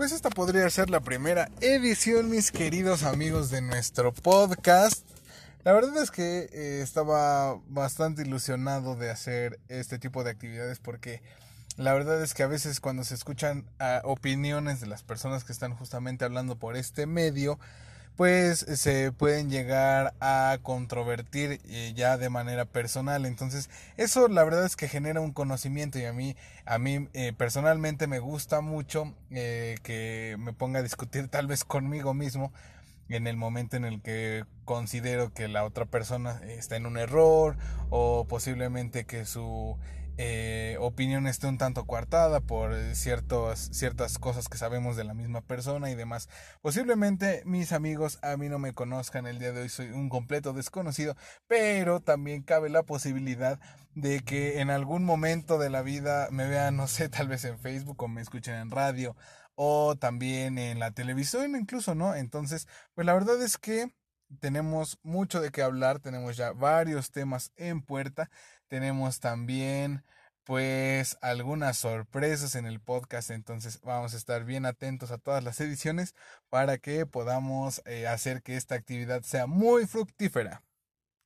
pues esta podría ser la primera edición, mis queridos amigos de nuestro podcast. La verdad es que eh, estaba bastante ilusionado de hacer este tipo de actividades porque la verdad es que a veces cuando se escuchan ah, opiniones de las personas que están justamente hablando por este medio, pues se pueden llegar a controvertir eh, ya de manera personal. Entonces, eso la verdad es que genera un conocimiento y a mí, a mí eh, personalmente me gusta mucho eh, que me ponga a discutir tal vez conmigo mismo en el momento en el que considero que la otra persona está en un error o posiblemente que su eh, opinión esté un tanto coartada por ciertos, ciertas cosas que sabemos de la misma persona y demás. Posiblemente mis amigos a mí no me conozcan el día de hoy, soy un completo desconocido, pero también cabe la posibilidad de que en algún momento de la vida me vean, no sé, tal vez en Facebook o me escuchen en radio o también en la televisión incluso, ¿no? Entonces, pues la verdad es que tenemos mucho de qué hablar, tenemos ya varios temas en puerta. Tenemos también pues algunas sorpresas en el podcast, entonces vamos a estar bien atentos a todas las ediciones para que podamos eh, hacer que esta actividad sea muy fructífera.